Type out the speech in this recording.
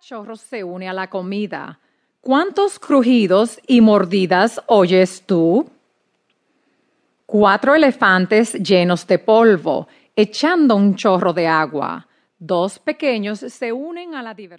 cachorro se une a la comida, ¿cuántos crujidos y mordidas oyes tú? Cuatro elefantes llenos de polvo, echando un chorro de agua. Dos pequeños se unen a la diversión.